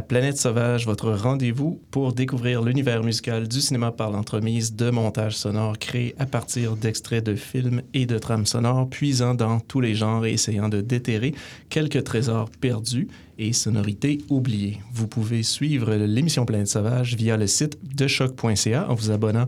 Planète Sauvage, votre rendez-vous pour découvrir l'univers musical du cinéma par l'entremise de montages sonores créés à partir d'extraits de films et de trames sonores, puisant dans tous les genres et essayant de déterrer quelques trésors perdus et sonorités oubliées. Vous pouvez suivre l'émission Planète Sauvage via le site de choc.ca en vous abonnant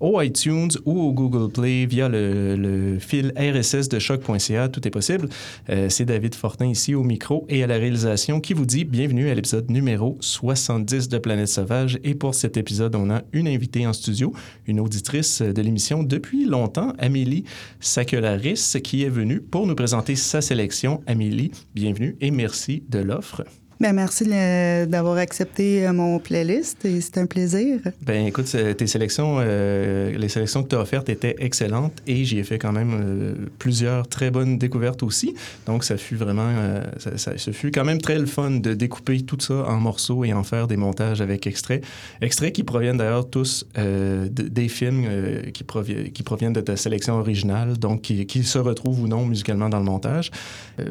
au iTunes ou au Google Play via le, fil RSS de choc.ca. Tout est possible. Euh, c'est David Fortin ici au micro et à la réalisation qui vous dit bienvenue à l'épisode numéro 70 de Planète Sauvage. Et pour cet épisode, on a une invitée en studio, une auditrice de l'émission depuis longtemps, Amélie Sakelaris, qui est venue pour nous présenter sa sélection. Amélie, bienvenue et merci de l'offre. Ben, merci d'avoir accepté euh, mon playlist et c'est un plaisir. Ben écoute, tes sélections, euh, les sélections que tu as offertes étaient excellentes et j'y ai fait quand même euh, plusieurs très bonnes découvertes aussi. Donc ça fut vraiment, ça, ça, fut quand même très le fun de découper tout ça en morceaux et en faire des montages avec extraits. Extraits qui proviennent d'ailleurs tous des films qui proviennent de ta sélection originale, donc qui, qui, se retrouvent ou non musicalement dans le montage.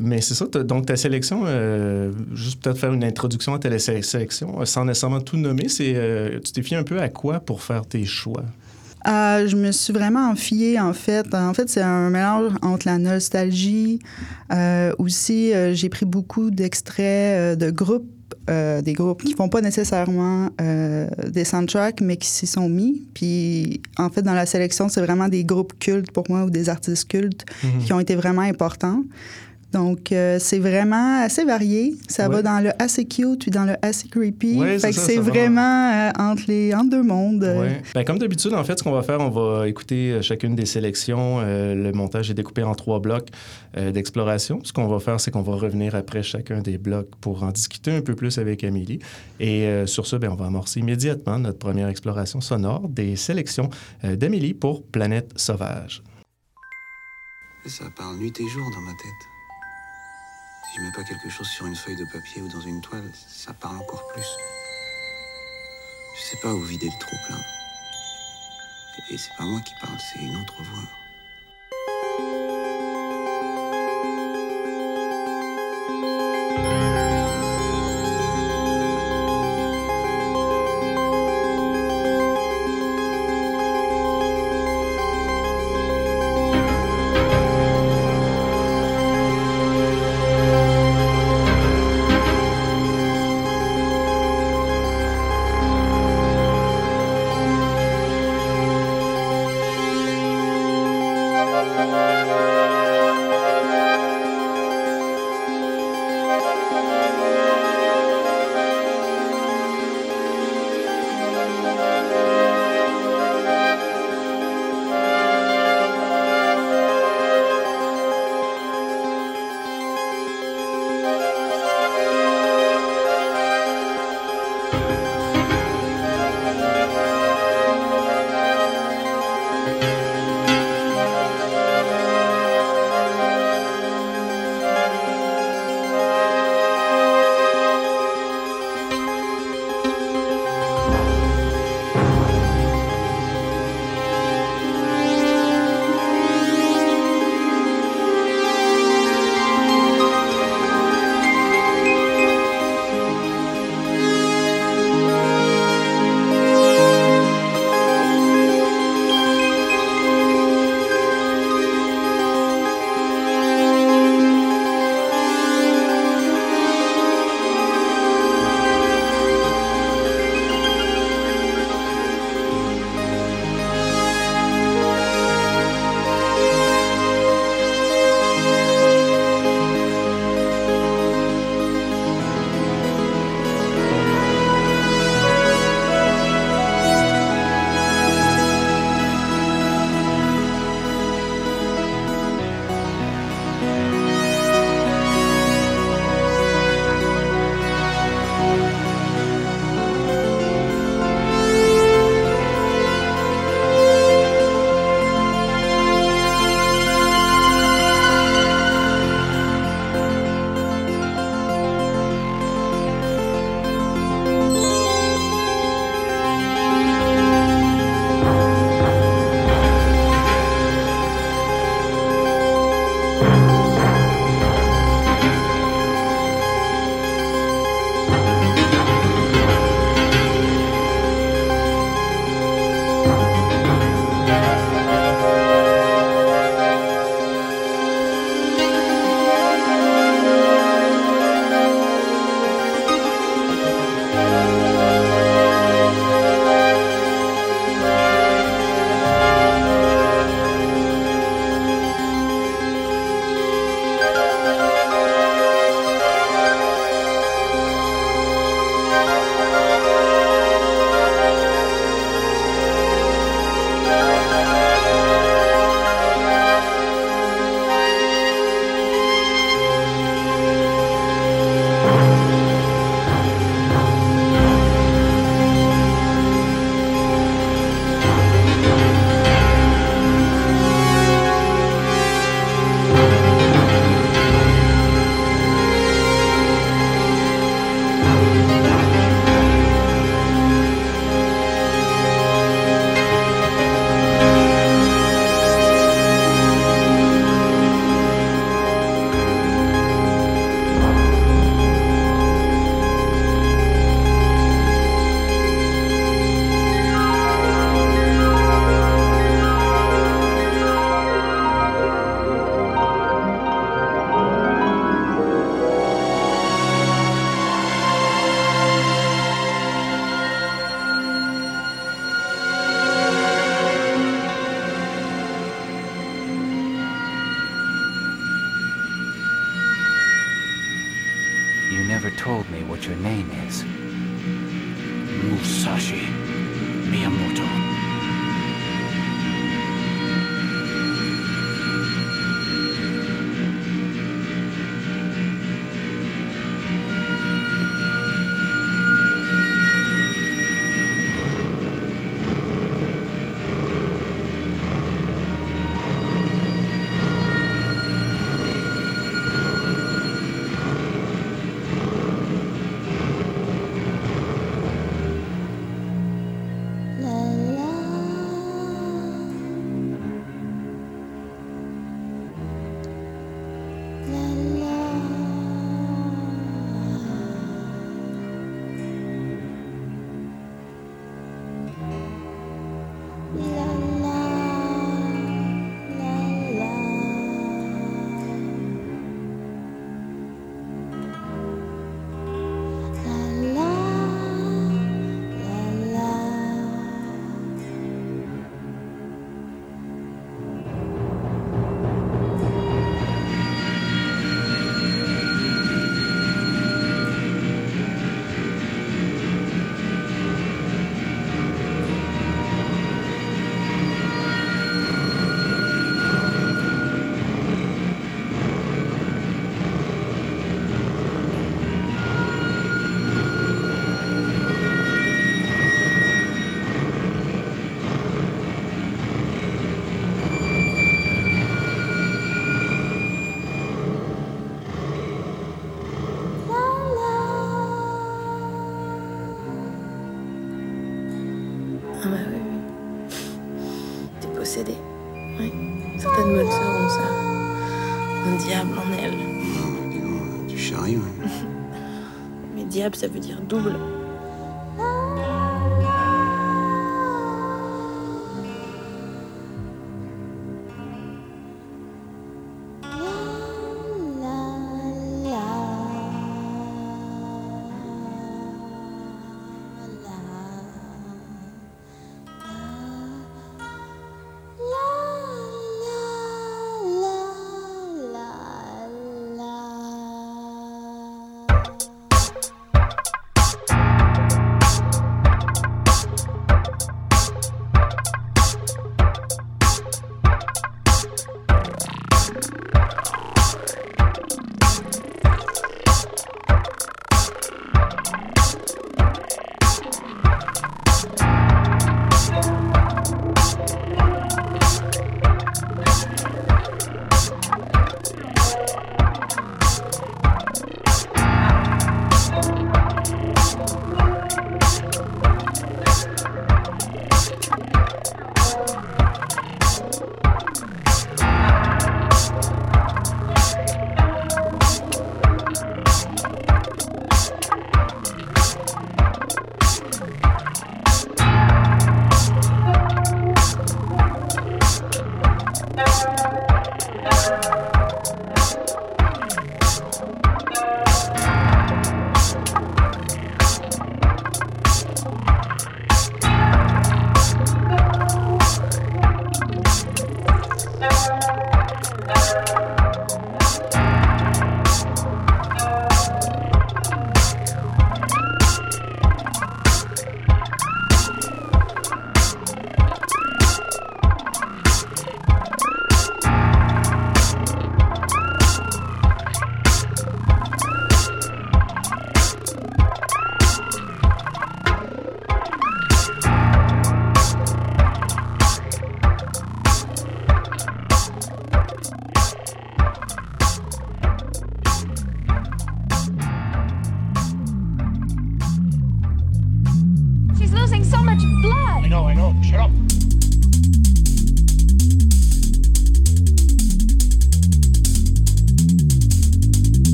mais c'est ça, donc ta sélection, juste peut-être faire une introduction à ta sélection, euh, sans nécessairement tout nommer. C'est, euh, tu t'es fié un peu à quoi pour faire tes choix? Euh, je me suis vraiment enfiée, en fait. En fait, c'est un mélange entre la nostalgie. aussi, j'ai pris beaucoup d'extraits de groupes, des groupes qui font pas nécessairement des soundtracks, mais qui s'y sont mis. Puis, en fait, dans la sélection, c'est vraiment des groupes cultes pour moi ou des artistes cultes mm-hmm. qui ont été vraiment importants. Donc, euh, c'est vraiment assez varié. Ça va dans le assez cute puis dans le assez creepy. fait que c'est vraiment euh, entre, les, entre deux mondes. Ouais. Ben, comme d'habitude, en fait, ce qu'on va faire, on va écouter euh, chacune des sélections. le montage est découpé en trois blocs d'exploration. Ce qu'on va faire, c'est qu'on va revenir après chacun des blocs pour en discuter un peu plus avec Amélie. Et sur ce, ben, on va amorcer immédiatement notre première exploration sonore des sélections d'Amélie pour Planète Sauvage. Ça parle nuit et jour dans ma tête. Si je mets pas quelque chose sur une feuille de papier ou dans une toile, ça parle encore plus. Je sais pas où vider le trop plein. Et c'est pas moi qui parle, c'est une autre voix. Ça veut dire double.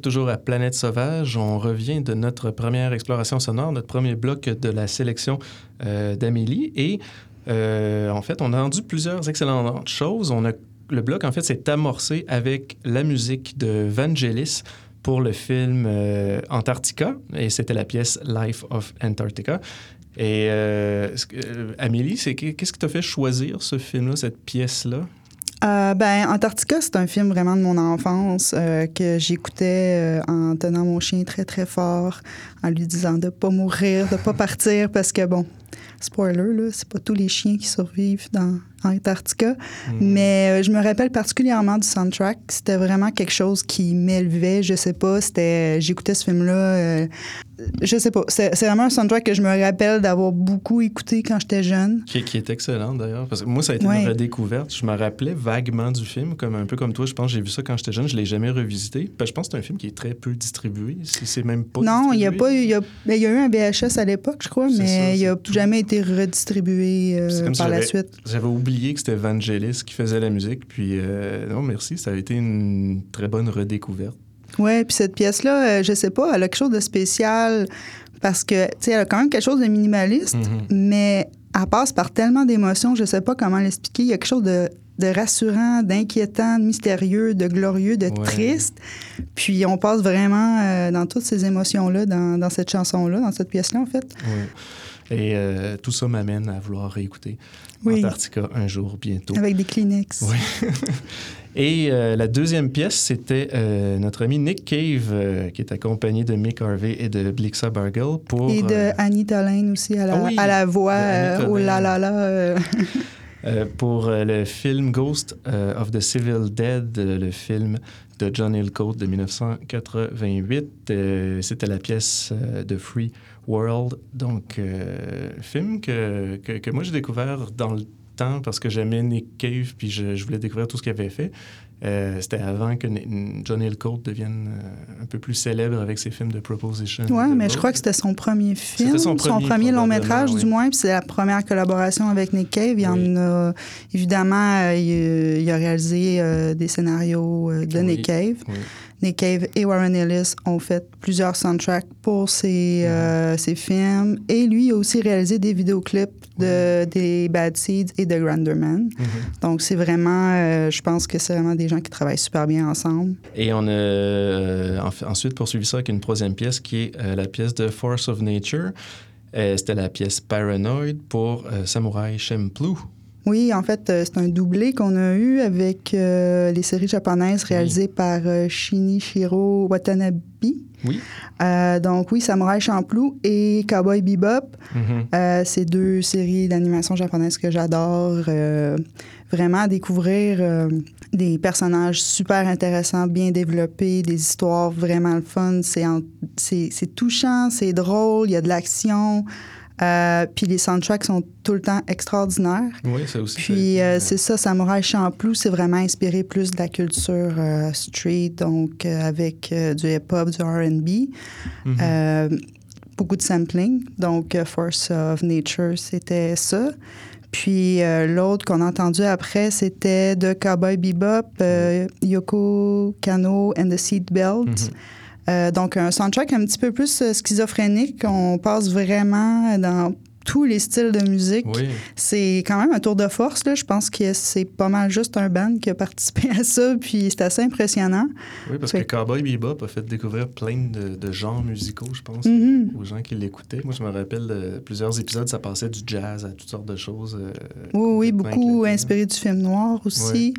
Toujours à Planète Sauvage. On revient de notre première exploration sonore, notre premier bloc de la sélection euh, d'Amélie. Et euh, en fait, on a rendu plusieurs excellentes choses. On a, le bloc, en fait, s'est amorcé avec la musique de Vangelis pour le film euh, Antarctica. Et c'était la pièce Life of Antarctica. Et Amélie, qu'est-ce qui t'a fait choisir ce film-là, cette pièce-là? Euh, ben, Antarctica, c'est un film vraiment de mon enfance euh, que j'écoutais euh, en tenant mon chien très, très fort, en lui disant de pas mourir, de pas partir, parce que, bon, spoiler, là, c'est pas tous les chiens qui survivent dans Antarctica. Mais euh, je me rappelle particulièrement du soundtrack. C'était vraiment quelque chose qui m'élevait. Je sais pas, c'était... J'écoutais ce film-là... euh, je sais pas. C'est vraiment un soundtrack que je me rappelle d'avoir beaucoup écouté quand j'étais jeune. Qui, qui est excellente d'ailleurs. Parce que moi, ça a été Ouais. une redécouverte. Je me rappelais vaguement du film, comme un peu comme toi. Je pense que j'ai vu ça quand j'étais jeune. Je l'ai jamais revisité. Puis je pense que c'est un film qui est très peu distribué. C'est même pas. Non, il y a pas eu. Il y a, ben, y a eu un VHS à l'époque, je crois, mais il c'est tout. Jamais été redistribué euh, si par la suite. J'avais oublié que c'était Vangelis qui faisait la musique. Puis euh, non, merci. Ça a été une très bonne redécouverte. Ouais, puis cette pièce-là, euh, je sais pas, elle a quelque chose de spécial parce que, tu sais, elle a quand même quelque chose de minimaliste, Mhm. mais elle passe par tellement d'émotions, je sais pas comment l'expliquer. Il y a quelque chose de de rassurant, d'inquiétant, de mystérieux, de glorieux, de Ouais. triste. Puis on passe vraiment euh, dans toutes ces émotions-là, dans, dans cette chanson-là, dans cette pièce-là, en fait. Ouais. Et euh, tout ça m'amène à vouloir réécouter Oui. Antarctica un jour bientôt. Avec des Kleenex. Oui. Et euh, la deuxième pièce, c'était euh, notre ami Nick Cave, euh, qui est accompagné de Mick Harvey et de Blixa Bargel pour... Et de Lane aussi à la, Ah oui, à la voix. oh là Lane. là là. euh. Euh, pour le film Ghost of the Civil Dead, le film de John Hillcoat de 1988. Euh, C'était la pièce de Free World. Donc, euh, film que, que, que moi j'ai découvert dans le temps parce que j'aimais Nick Cave puis je, je voulais découvrir tout ce qu'il avait fait. Euh, C'était avant que John Hillcoat devienne euh, un peu plus célèbre avec ses films de Proposition. De mais je crois que c'était son premier film, C'était son premier, long métrage oui. du moins, puis c'est la première collaboration avec Nick Cave. Il y en a évidemment, il, il a réalisé des scénarios de Oui. Nick Cave. Nick Cave et Warren Ellis ont fait plusieurs soundtracks pour ses, euh, ses films. Et lui a aussi réalisé des vidéoclips de, des Bad Seeds et de Granderman. Mhm. Donc, c'est vraiment, euh, je pense que c'est vraiment des gens qui travaillent super bien ensemble. Et on a euh, ensuite poursuivi ça avec une troisième pièce qui est euh, la pièce de Force of Nature. C'était la pièce Paranoid pour Samurai Champloo. Oui, en fait, euh, c'est un doublé qu'on a eu avec euh, les séries japonaises réalisées par euh, Shinichiro Watanabe. Oui. Euh, donc oui, Samurai Champloo et Cowboy Bebop. Euh, c'est deux séries d'animation japonaise que j'adore. Vraiment découvrir des personnages super intéressants, bien développés, des histoires vraiment le fun. C'est en- c'est c'est touchant, c'est drôle, il y a de l'action. Euh, puis les soundtracks sont tout le temps extraordinaires. Oui, ça aussi. Puis euh, été, c'est ça, Samurai Champloo, c'est vraiment inspiré plus de la culture euh, street, donc euh, avec euh, du hip-hop, du R&B, Mhm. euh, beaucoup de sampling. Donc euh, Force of Nature, c'était ça. Puis euh, l'autre qu'on a entendu après, c'était de Cowboy Bebop, euh, Yoko Kano and the Seat Belt. Mhm. Euh, donc, un soundtrack un petit peu plus euh, schizophrénique. On passe vraiment dans tous les styles de musique. Oui. C'est quand même un tour de force. Là. Je pense que c'est pas mal juste un band qui a participé à ça, puis c'est assez impressionnant. Oui, parce Fait- que Cowboy Bebop a fait découvrir plein de, de genres musicaux, je pense, Mhm. aux gens qui l'écoutaient. Moi, je me rappelle de plusieurs épisodes, ça passait du jazz à toutes sortes de choses. euh, Oui, oui, beaucoup inspiré du film noir aussi.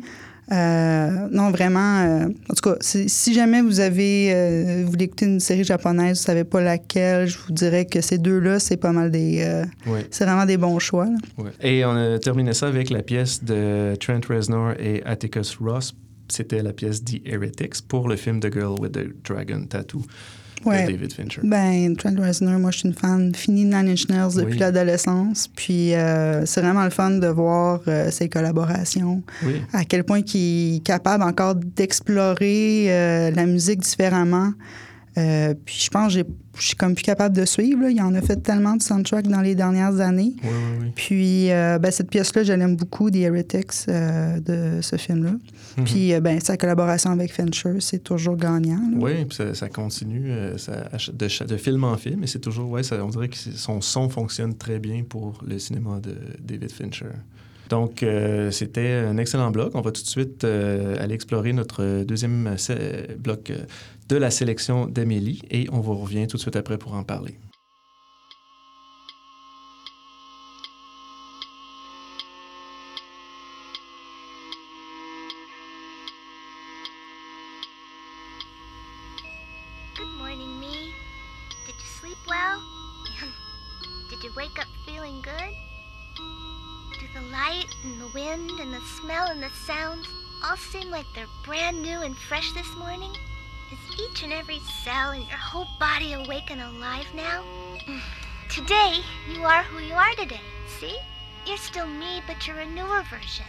Euh, non, vraiment. euh, en tout cas, si si jamais vous avez, euh, vous voulez écouter une série japonaise, vous savez pas laquelle, je vous dirais que ces deux-là, c'est pas mal des, euh, Oui. c'est vraiment des bons choix. Et on a terminé ça avec la pièce de Trent Reznor et Atticus Ross. C'était la pièce The Heretics pour le film The Girl with the Dragon Tattoo Ouais. de David Fincher. Ben, Trent Reznor, moi, je suis une fan finie de Nine Inch Nails depuis Oui. l'adolescence. Puis, euh, c'est vraiment le fun de voir euh, ses collaborations, Oui. à quel point il est capable encore d'explorer euh, la musique différemment. Euh, puis, je pense que je suis comme plus capable de suivre. là. Il en a fait tellement de soundtracks dans les dernières années. Oui, oui, oui. Puis, euh, ben, cette pièce-là, je l'aime beaucoup, The Heretics, euh, de ce film-là. Mhm. Puis, ben, sa collaboration avec Fincher, c'est toujours gagnant. là. Oui, puis ça, ça continue ça- de, film en film, et c'est toujours, ouais, ça, on dirait que son son fonctionne très bien pour le cinéma de David Fincher. Donc, euh, c'était un excellent bloc. On va tout de suite euh, aller explorer notre deuxième bloc euh, de la sélection d'Amélie, et on vous revient tout de suite après pour en parler. Smell and the sounds all seem like they're brand new and fresh this morning? Is each and every cell in your whole body awake and alive now? Today, you are who you are today. See? You're still me, but you're a newer version.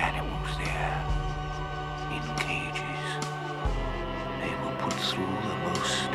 animals there in cages. They were put through the most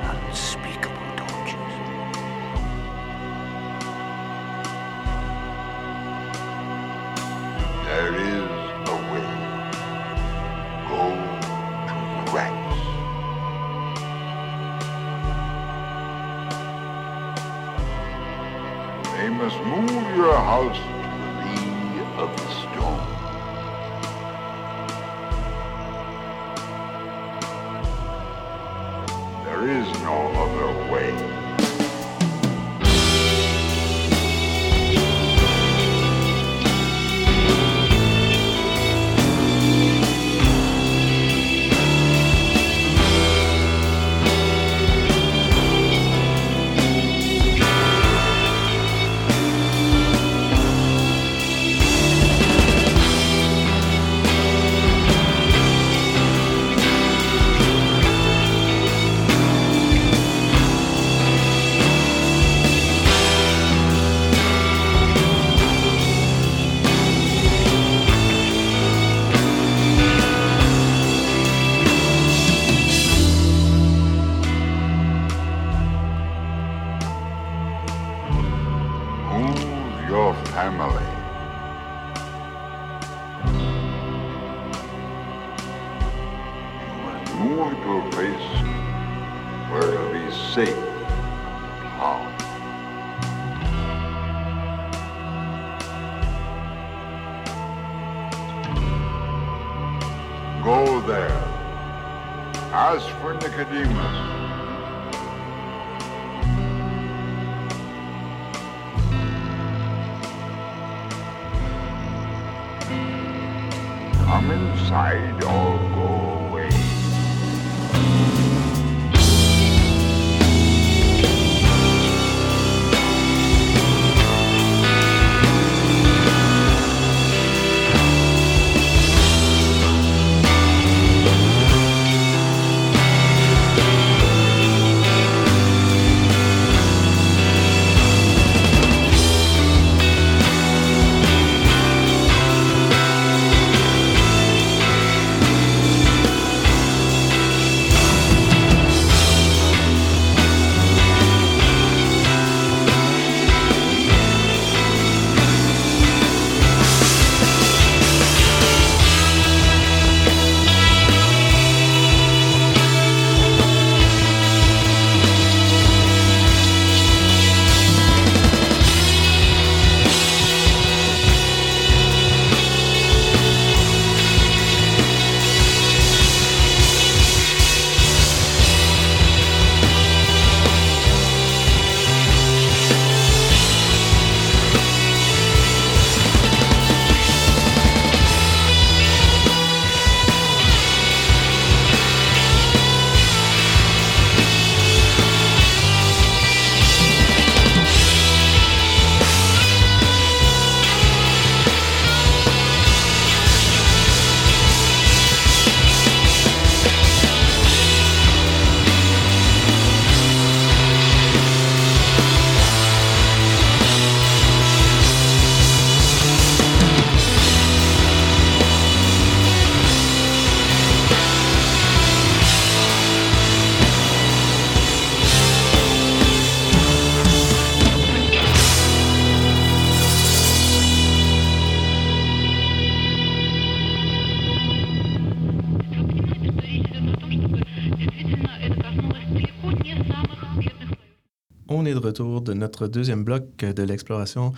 notre deuxième bloc de l'exploration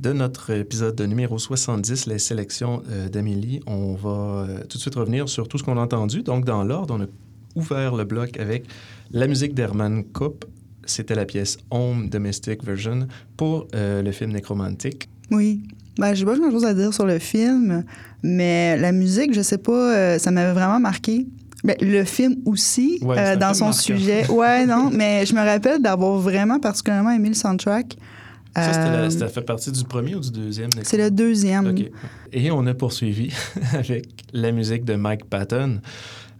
de notre épisode numéro 70, les sélections euh, d'Amélie. On va euh, tout de suite revenir sur tout ce qu'on a entendu. Donc, dans l'ordre, on a ouvert le bloc avec la musique d'Herman Kopp. C'était la pièce Home Domestic Version pour euh, le film Nécromantique. Oui. Ben, j'ai pas grand chose à dire sur le film, mais la musique, je sais pas, ça m'avait vraiment marqué. Ben, le film aussi, Ouais, euh, dans son sujet. Ouais, non, mais je me rappelle d'avoir vraiment particulièrement aimé le soundtrack. Ça, la- Euh, ça fait partie du premier ou du deuxième? c'est le deuxième. Et on a poursuivi avec la musique de Mike Patton,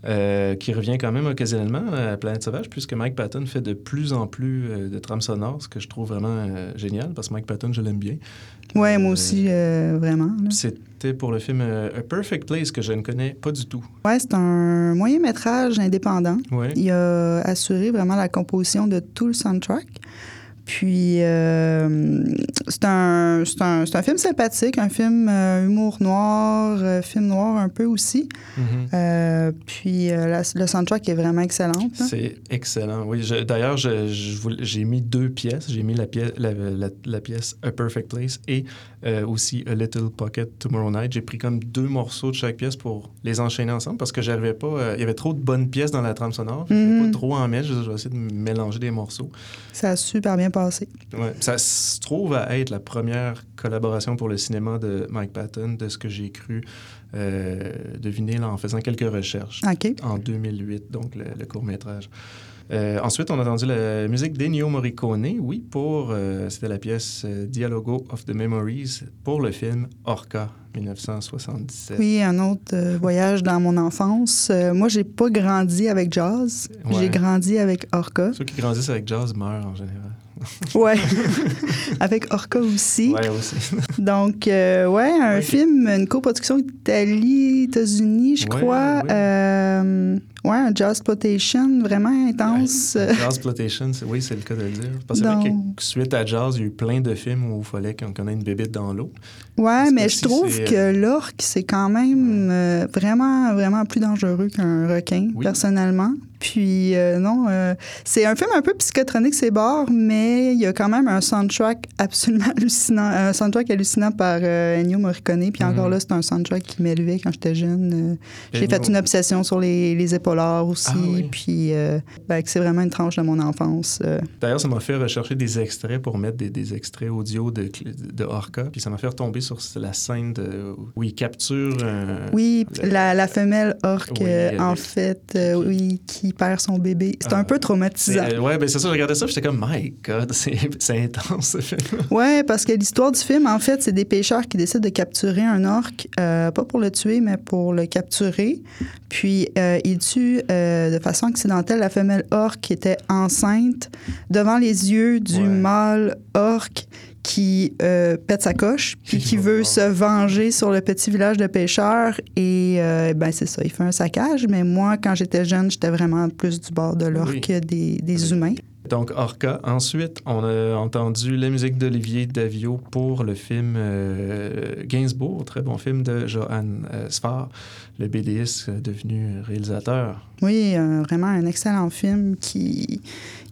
euh, qui revient quand même occasionnellement à Planète Sauvage, puisque Mike Patton fait de plus en plus euh, de trames sonores, ce que je trouve vraiment euh, génial, parce que Mike Patton, je l'aime bien. Ouais, moi aussi, vraiment. C'était pour le film A Perfect Place, que je ne connais pas du tout. Ouais, c'est un moyen métrage indépendant. Ouais. Il a assuré vraiment la composition de tout le soundtrack. Puis, euh, c'est un, un, un film sympathique, un film euh, humour noir, euh, film noir un peu aussi. Mhm. Euh, puis, euh, la- le soundtrack est vraiment excellent. C'est excellent. Oui, d'ailleurs, j'ai mis deux pièces. J'ai mis la pièce, la, la- la pièce A Perfect Place et aussi A Little Pocket Tomorrow Night. J'ai pris comme deux morceaux de chaque pièce pour les enchaîner ensemble parce que j'arrivais pas. il y avait trop de bonnes pièces dans la trame sonore. Je ne Mhm. pas trop en mettre. Je vais essayer de mélanger des morceaux. Ça a super bien passé. Ouais. Ça se trouve à être la première collaboration pour le cinéma de Mike Patton, de ce que j'ai cru euh, deviner là, en faisant quelques recherches en 2008, donc le, le court-métrage. Euh, ensuite, on a entendu la musique d'Ennio Morricone, oui, pour, euh, c'était la pièce Dialogo of the Memories pour le film Orca, 1977. Oui, un autre euh, voyage dans mon enfance. Moi, j'ai pas grandi avec jazz. Ouais. J'ai grandi avec Orca. Ceux qui grandissent avec jazz meurent en général. Ouais. avec Orca aussi. Ouais, aussi. Donc, euh, ouais, un film, une coproduction Italie, États-unis, je crois. ouais. Euh, ouais, un jazz exploitation vraiment intense. Jazz Plotation, oui, c'est le cas de le dire. Parce Donc- que suite à Jazz, il y a eu plein de films où il fallait qu'on connaisse une bébête dans l'eau. Ouais, mais je trouve que l'orque, c'est quand même euh, vraiment, vraiment plus dangereux qu'un requin, Oui. personnellement. Puis, euh, non, euh, c'est un film un peu psychotronique, c'est barre, mais il y a quand même un soundtrack absolument hallucinant. Un soundtrack hallucinant par euh, Ennio Morricone. Puis encore Mhm. là, c'est un soundtrack qui m'élevait quand j'étais jeune. J'ai fait une obsession sur les, les épaulards aussi. Ah oui. Puis, ben, c'est vraiment une tranche de mon enfance. D'ailleurs, ça m'a fait rechercher des extraits pour mettre des, des extraits audio de, de Orca. Puis ça m'a fait retomber sur la scène de, où il capture. Oui, la, la femelle orque, Oui, en fait, oui, qui perd son bébé. C'est Ah, un peu C'est- traumatisant. euh, ouais, ben c'est ça, je regardais ça, j'étais comme, my God, c'est intense ce film. Ouais, parce que l'histoire du film, en fait, c'est des pêcheurs qui décident de capturer un orque, euh, pas pour le tuer, mais pour le capturer. Puis, euh, ils tuent euh, de façon accidentelle la femelle orque qui était enceinte devant les yeux du Ouais. mâle orque qui euh, pète sa coche, puis qui veut se venger sur le petit village de pêcheurs. Et euh, ben c'est ça, il fait un saccage. Mais moi, quand j'étais jeune, j'étais vraiment plus du bord de l'orque Oui. des, des humains. Donc, Orca. Ensuite, on a entendu la musique d'Olivier Davio pour le film euh, Gainsbourg, très bon film de Johan euh, Sfar, le euh, devenu réalisateur. Oui, euh, vraiment un excellent film qui,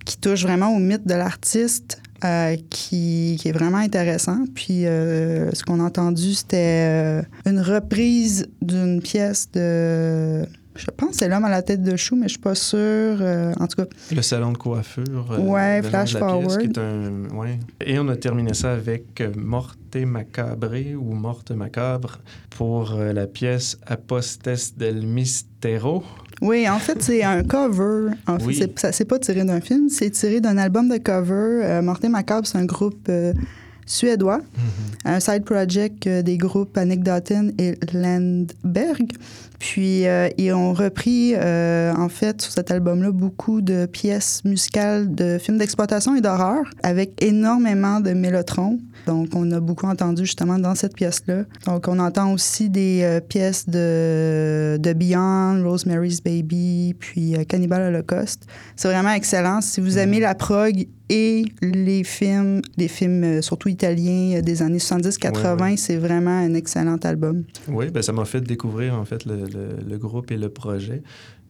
qui touche vraiment au mythe de l'artiste, euh, qui, qui est vraiment intéressant. Puis euh, ce qu'on a entendu, c'était euh, une reprise d'une pièce de... Je pense que c'est L'homme à la tête de chou, mais je suis pas sûre. euh, en tout cas, Le salon de coiffure. Ouais, Flash pièce, Forward. qui est un- ouais. Et on a terminé ça avec Morte Macabre ou Morte Macabre pour la pièce Apostes del Mistero. Oui, en fait, c'est un cover. En fait, c'est, ça, c'est pas tiré d'un film, c'est tiré d'un album de cover. Euh, Morté Macabre, c'est un groupe euh, suédois, un side project euh, des groupes Annick Doughton et Landberg. Puis, euh, ils ont repris, euh, en fait, sur cet album-là, beaucoup de pièces musicales de films d'exploitation et d'horreur, avec énormément de mélotrons. Donc, on a beaucoup entendu justement dans cette pièce-là. Donc, on entend aussi des euh, pièces de, de Beyond, Rosemary's Baby, puis Cannibal Holocaust. C'est vraiment excellent. Si vous aimez la prog et les films, les films surtout italiens des années 70-80, Ouais, ouais. c'est vraiment un excellent album. Oui, ben ça m'a fait découvrir en fait le, le- le groupe et le projet.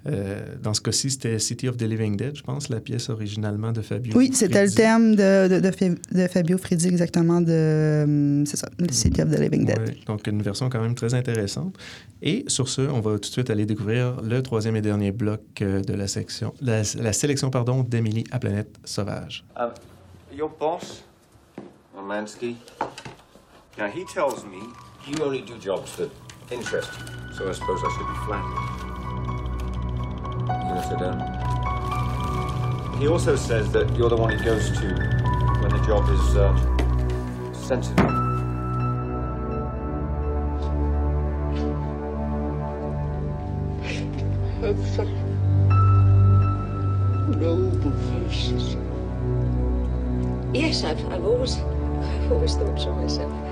Euh, dans ce cas-ci, c'était City of the Living Dead, je pense, la pièce originalement de Fabio. Oui, c'était le thème de, de, de Fa- de Fabio Frizzi, exactement, de. C'est ça, le City of the Living Dead. Ouais, donc une version quand même très intéressante. Et sur ce, on va tout de suite aller découvrir le troisième et dernier bloc euh, de la section, la, la sélection pardon d'Émilie à Planète Sauvage. Um, your boss, Romansky, now he tells me You only do jobs that interest so I suppose I should be flattered. You gonna sit down? he also says that you're the one he goes to when the job is uh, sensitive. noble faces. Yes, I've, I've always, I've always thought so myself.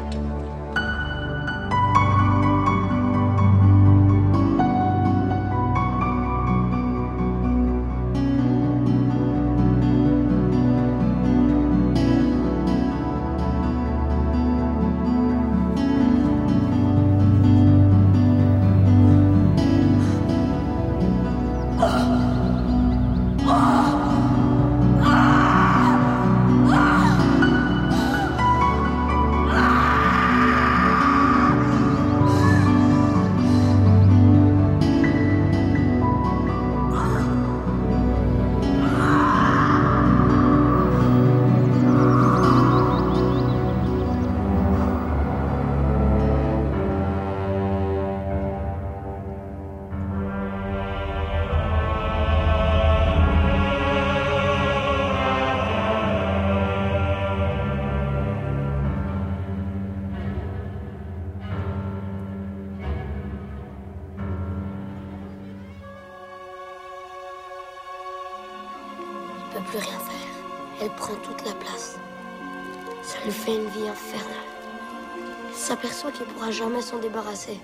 S'aperçoit qu'il pourra jamais s'en débarrasser.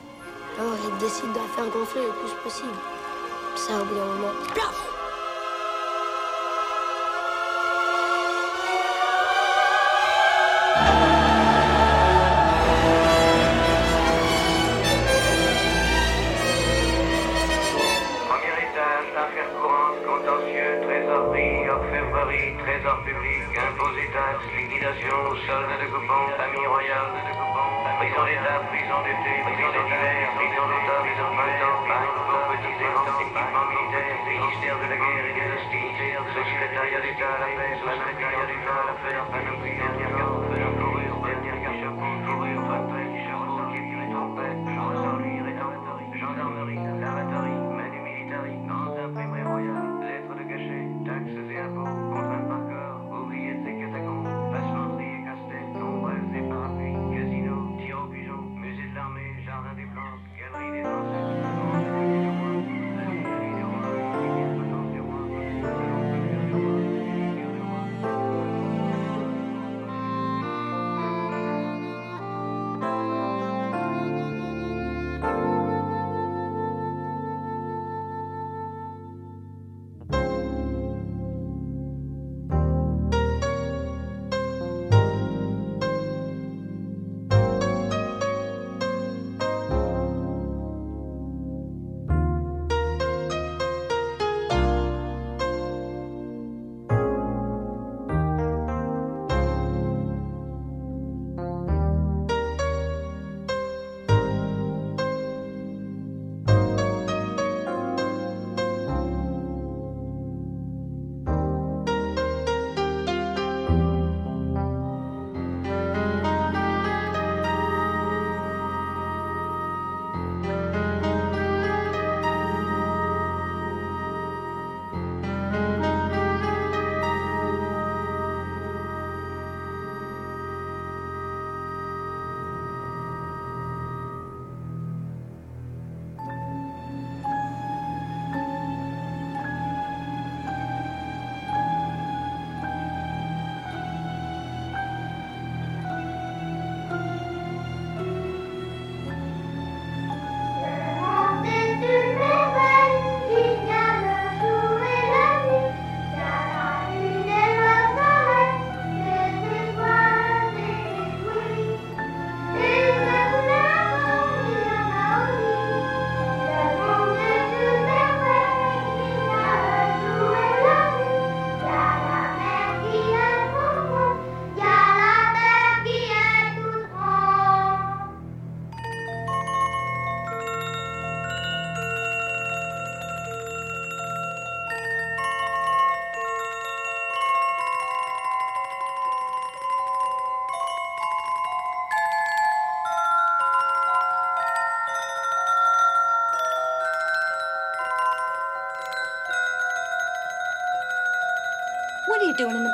Alors il décide d'en faire gonfler le plus possible. Ça, au bout d'un moment, plaf trésor public, impôts et taxes, liquidation, solde de coupons, famille royale, prison d'État, prison d'été, prison d'hiver, prison d'automne, prison de printemps, banque et grands, équipement militaire, ministère de la guerre et des hostilités, secrétariat d'État à la paix, secrétariat d'État à l'affaire, panoplie,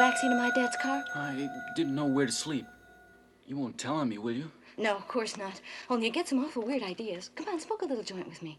backseat of my dad's car? I didn't know where to sleep. You won't tell on me, will you? No, of course not. Only you get some awful weird ideas. Come on, smoke a little joint with me.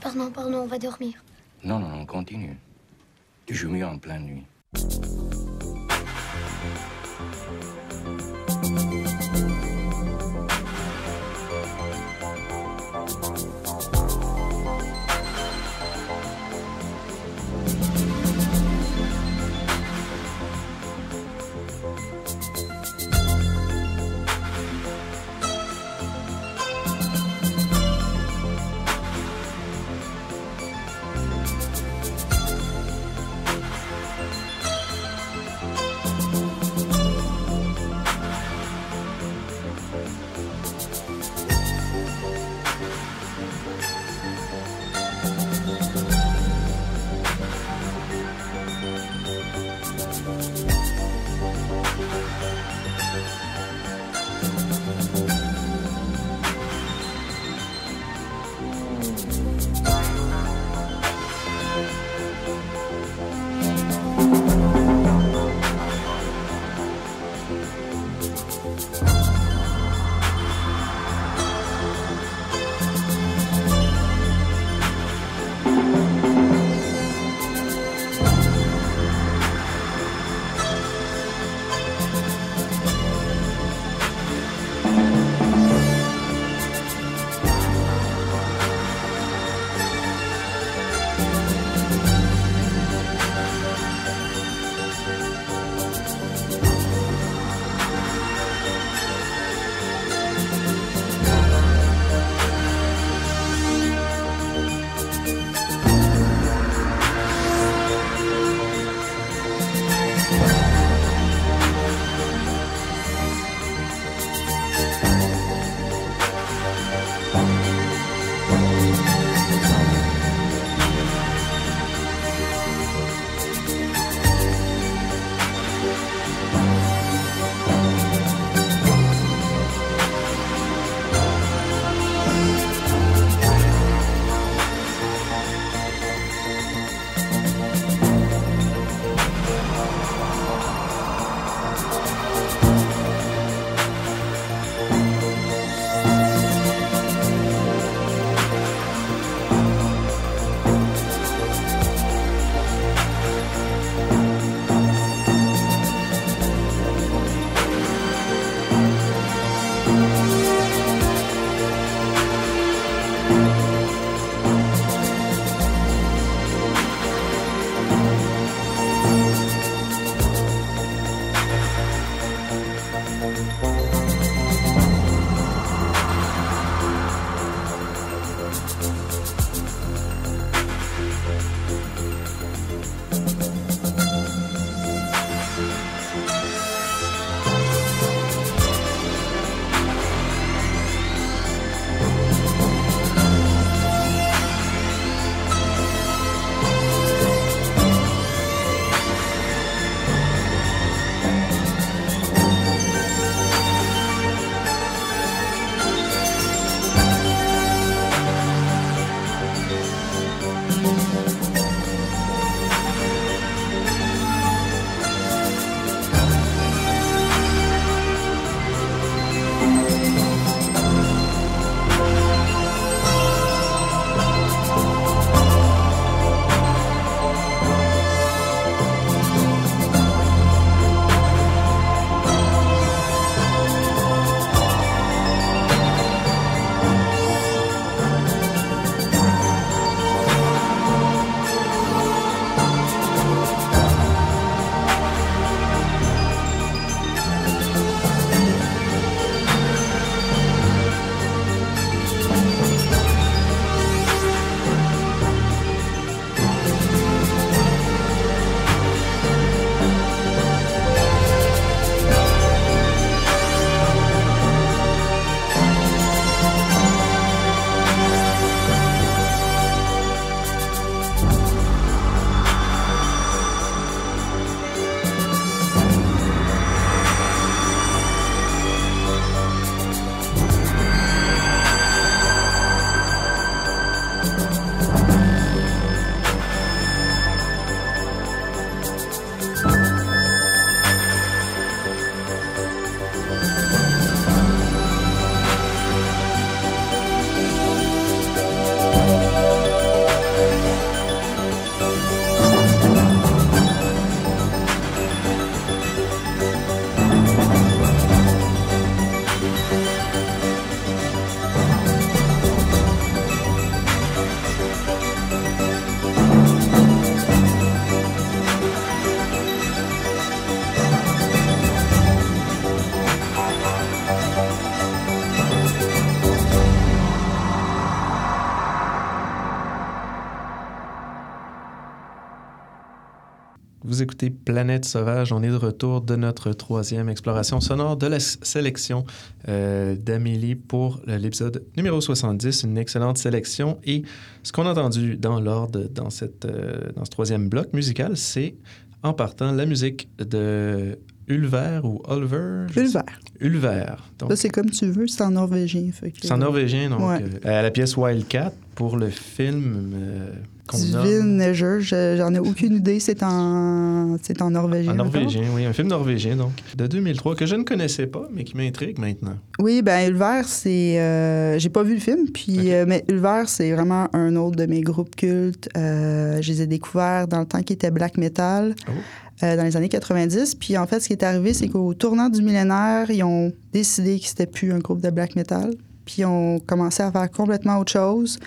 Pardon, pardon, on va dormir. Non, non, non, continue. Tu joues mieux en pleine nuit. Planète Sauvage. On est de retour de notre troisième exploration sonore de la sélection euh, d'Amélie pour l'épisode numéro 70. Une excellente sélection. Et ce qu'on a entendu dans l'ordre dans, cette, euh, dans ce troisième bloc musical, c'est en partant la musique de Ulver ou sais- Ulver. Ulver. Donc, Là, c'est comme tu veux, c'est en norvégien. que- c'est en norvégien, donc, Ouais. euh, à la pièce Wildcat pour le film qu'on nomme- j'en ai aucune idée. C'est en, c'est en norvégien. En norvégien, oui, un film norvégien, donc, de 2003, que je ne connaissais pas, mais qui m'intrigue maintenant. Oui, ben Ulver, c'est. euh, J'ai pas vu le film, puis euh, mais Ulver, c'est vraiment un autre de mes groupes cultes. Euh, je les ai découverts dans le temps qui était black metal, Oh. euh, dans les années 90. Puis en fait, ce qui est arrivé, c'est qu'au tournant du millénaire, ils ont décidé que c'était plus un groupe de black metal. Puis ils ont commencé à faire complètement autre chose,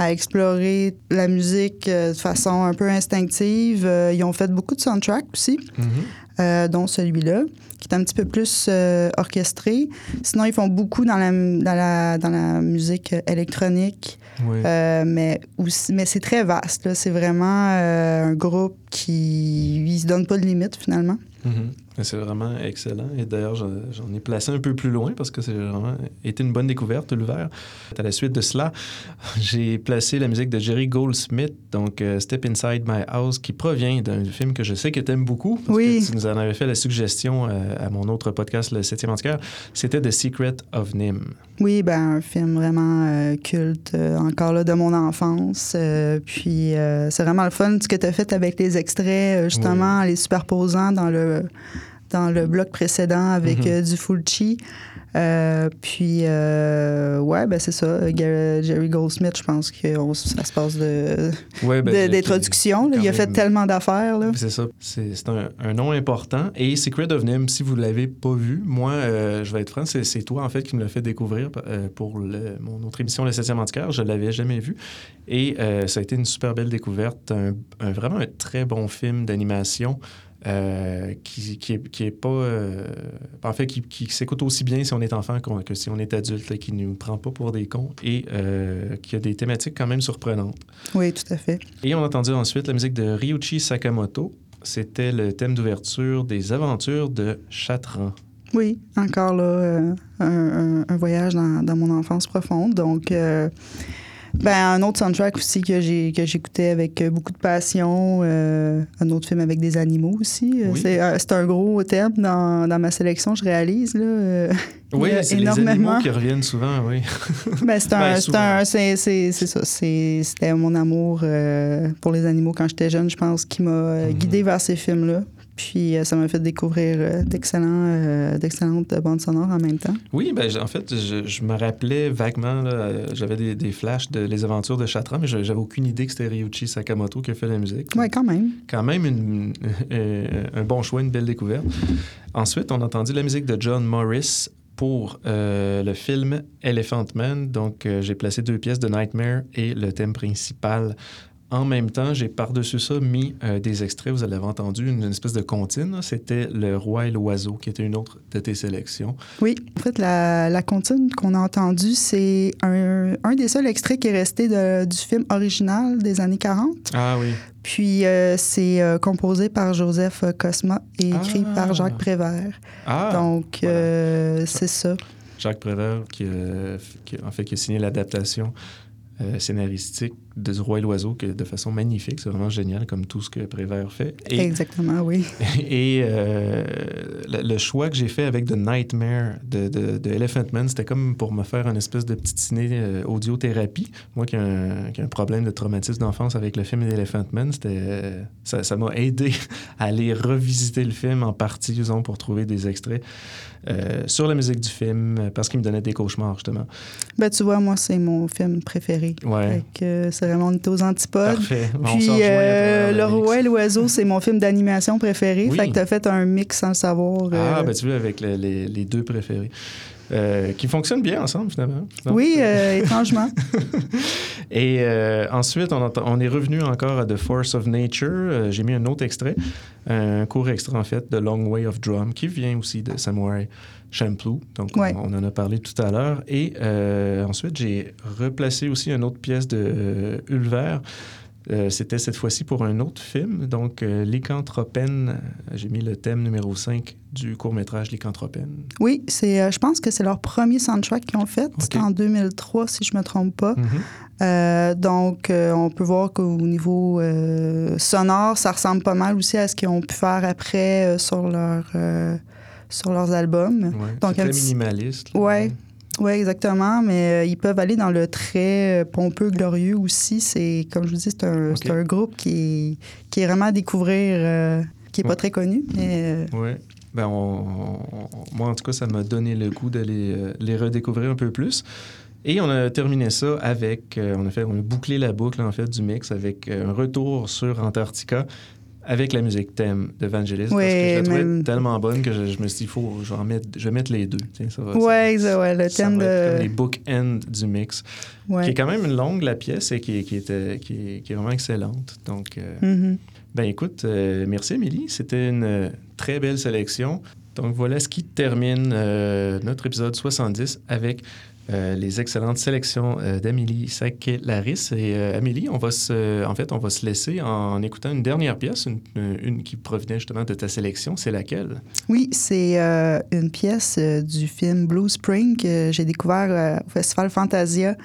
à explorer la musique euh, de façon un peu instinctive. Euh, ils ont fait beaucoup de soundtracks aussi euh, dont celui-là, qui est un petit peu plus orchestré. Sinon, ils font beaucoup dans la, dans la, dans la musique électronique, Oui. Mais, aussi- mais c'est très vaste. C'est vraiment un groupe qui ne se donne pas de limite, finalement. Mhm. C'est vraiment excellent. Et d'ailleurs, j'en ai placé un peu plus loin parce que c'est vraiment été une bonne découverte, Ulver. À la suite de cela, j'ai placé la musique de Jerry Goldsmith, donc euh, Step Inside My House, qui provient d'un film que je sais que tu aimes beaucoup. Parce Oui. Que tu nous en avais fait la suggestion euh, à mon autre podcast, Le 7e antiquaire. C'était The Secret of Nim. Oui, ben un film vraiment euh, culte, encore là, de mon enfance. Euh, puis euh, c'est vraiment le fun ce que tu as fait avec les extraits, justement, en les superposant dans le, dans le bloc précédent avec Mhm. euh, du Fulci. Euh, puis, euh, ouais, ben c'est ça. Gar- Jerry Goldsmith, je pense que on- ça se passe de, Ouais, ben, d'introduction. Il a fait même- tellement d'affaires. C'est ça. C'est un, un nom important. Et Secret of Nim, si vous ne l'avez pas vu, moi, euh, je vais être franc, c'est toi, en fait, qui me l'as fait découvrir euh, pour le- mon autre émission, Le 7e antiquaire. Je ne l'avais jamais vu. Et euh, ça a été une super belle découverte. Un, un- vraiment un très bon film d'animation. Euh, qui, qui, est, qui est pas. euh, en fait, qui, qui s'écoute aussi bien si on est enfant que si on est adulte, là, qui ne nous prend pas pour des cons et euh, qui a des thématiques quand même surprenantes. Oui, tout à fait. Et on a entendu ensuite la musique de Ryuichi Sakamoto. C'était le thème d'ouverture des aventures de Chatran. Oui, encore là, un, voyage dans, dans mon enfance profonde. Donc, ben, un autre soundtrack aussi que j'ai que j'écoutais avec euh, beaucoup de passion. euh, un autre film avec des animaux aussi. Euh, Oui. C'est c'est un gros thème dans, dans ma sélection, je réalise. Là, Oui, c'est les animaux énormément. qui reviennent souvent, oui. Ben, c'est un, Ben, c'est un- c'est- c'est- c'est ça. C'était mon amour euh, pour les animaux quand j'étais jeune, je pense, qui m'a Mhm. guidée vers ces films-là. Puis euh, ça m'a fait découvrir euh, d'excellents, euh, d'excellentes bandes sonores en même temps. Oui, ben, en fait, je, je me rappelais vaguement, j'avais des, des flashs de Les aventures de Chatran, mais je- j'avais aucune idée que c'était Ryuichi Sakamoto qui a fait la musique. Oui, quand même. Quand même une- euh, un bon choix, une belle découverte. Ensuite, on a entendu la musique de John Morris pour euh, le film Elephant Man. Donc, euh, j'ai placé deux pièces de Nightmare et le thème principal. En même temps, j'ai par-dessus ça mis euh, des extraits. Vous l'avez entendu, une, une espèce de comptine. C'était Le Roi et l'Oiseau, qui était une autre de tes sélections. Oui, en fait, la, la comptine qu'on a entendue, c'est un, un des seuls extraits qui est resté de- du film original des années 40. Ah oui. Puis euh, c'est euh, composé par Joseph Cosma et écrit Ah. par Jacques Prévert. Ah! Donc, c'est ça. Jacques Prévert, qui, qui, en fait, qui a signé l'adaptation scénaristique de Du Roi et l'Oiseau que, de façon magnifique. C'est vraiment génial, comme tout ce que Prévert fait. Et, Exactement, oui. et euh, le, le choix que j'ai fait avec The Nightmare de, de, de Elephant Man, c'était comme pour me faire une espèce de petite ciné euh, audiothérapie. Moi qui ai, un, qui ai un problème de traumatisme d'enfance avec le film d'Elephant Man, c'était, euh, ça, m'a aidé à aller revisiter le film en partie, disons, pour trouver des extraits euh, sur la musique du film, parce qu'il me donnait des cauchemars, justement. Ben, tu vois, moi, c'est mon film préféré. Ouais. Fait que c'est vraiment on est aux antipodes. Parfait. On se Puis, euh, Le Roi et l'Oiseau, c'est mon film d'animation préféré. Oui. Fait que t'as fait un mix sans le savoir. Ah, euh, ben tu vois, avec le- les, les deux préférés. Euh, qui fonctionnent bien ensemble, finalement. Donc, Oui, euh, étrangement. Et euh, ensuite, on, on est revenu encore à The Force of Nature. J'ai mis un autre extrait, un court extrait en fait de Long Way of Drum, qui vient aussi de Samurai Champloo. Donc, Ouais. on, on en a parlé tout à l'heure. Et euh, ensuite, j'ai replacé aussi une autre pièce de euh, Ulver Euh, C'était cette fois-ci pour un autre film, donc euh, Lycanthropène. J'ai mis le thème numéro 5 du court-métrage Lycanthropène. Oui, c'est, euh, je pense que c'est leur premier soundtrack qu'ils ont fait. C'était en 2003, si je ne me trompe pas. Mhm. Donc, on peut voir qu'au niveau sonore, ça ressemble pas mal aussi à ce qu'ils ont pu faire après sur, leur, sur leurs albums. Ouais, Donc, très petit- minimaliste. là. Ouais. Oui, exactement, mais euh, ils peuvent aller dans le très euh, pompeux, glorieux aussi. C'est, comme je vous dis, c'est un, c'est un groupe qui est, qui est vraiment à découvrir, euh, qui n'est pas Ouais. très connu, mais Oui. Ben, on- on- moi, en tout cas, ça m'a donné le goût d'aller les redécouvrir un peu plus. Et on a terminé ça avec, on, a fait, on a bouclé la boucle en fait du mix avec un retour sur Antarctica avec la musique thème de Vangelis parce que je la trouvais même- tellement bonne que je, je me suis dit, faut, je, vais en mettre, je vais mettre les deux. ça va, ouais, ça, ouais, le ça thème va de. comme les bookends du mix. Ouais. Qui est quand même une longue, la pièce, et qui, est- qui, était, qui, est, qui est vraiment excellente. Donc, euh, Mhm. ben écoute, euh, merci Émilie. C'était une euh, très belle sélection. Donc voilà ce qui termine euh, notre épisode 70 avec euh, les excellentes sélections euh, d'Amélie Sacquet-Laris. Et euh, Amélie, on va se, en fait, on va se laisser en écoutant une dernière pièce, une, qui provenait justement de ta sélection. C'est laquelle? Oui, c'est une pièce du film Blue Spring que j'ai découvert au Festival Fantasia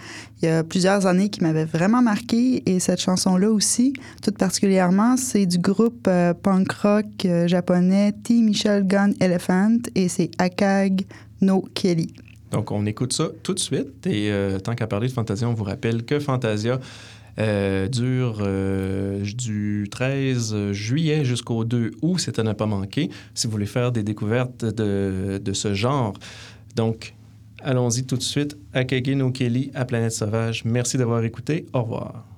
il y a plusieurs années qui m'avait vraiment marqué. Et cette chanson-là aussi, tout particulièrement, c'est du groupe punk rock japonais T. Michel Gun Elephant et c'est Akag no Kelly. Donc, on écoute ça tout de suite. Et euh, tant qu'à parler de Fantasia, on vous rappelle que Fantasia euh, dure euh, du 13 juillet jusqu'au 2 août, c'est à ne pas manquer, si vous voulez faire des découvertes de, ce genre. Donc, allons-y tout de suite. Akage Kelly à Planète Sauvage. Merci d'avoir écouté. Au revoir.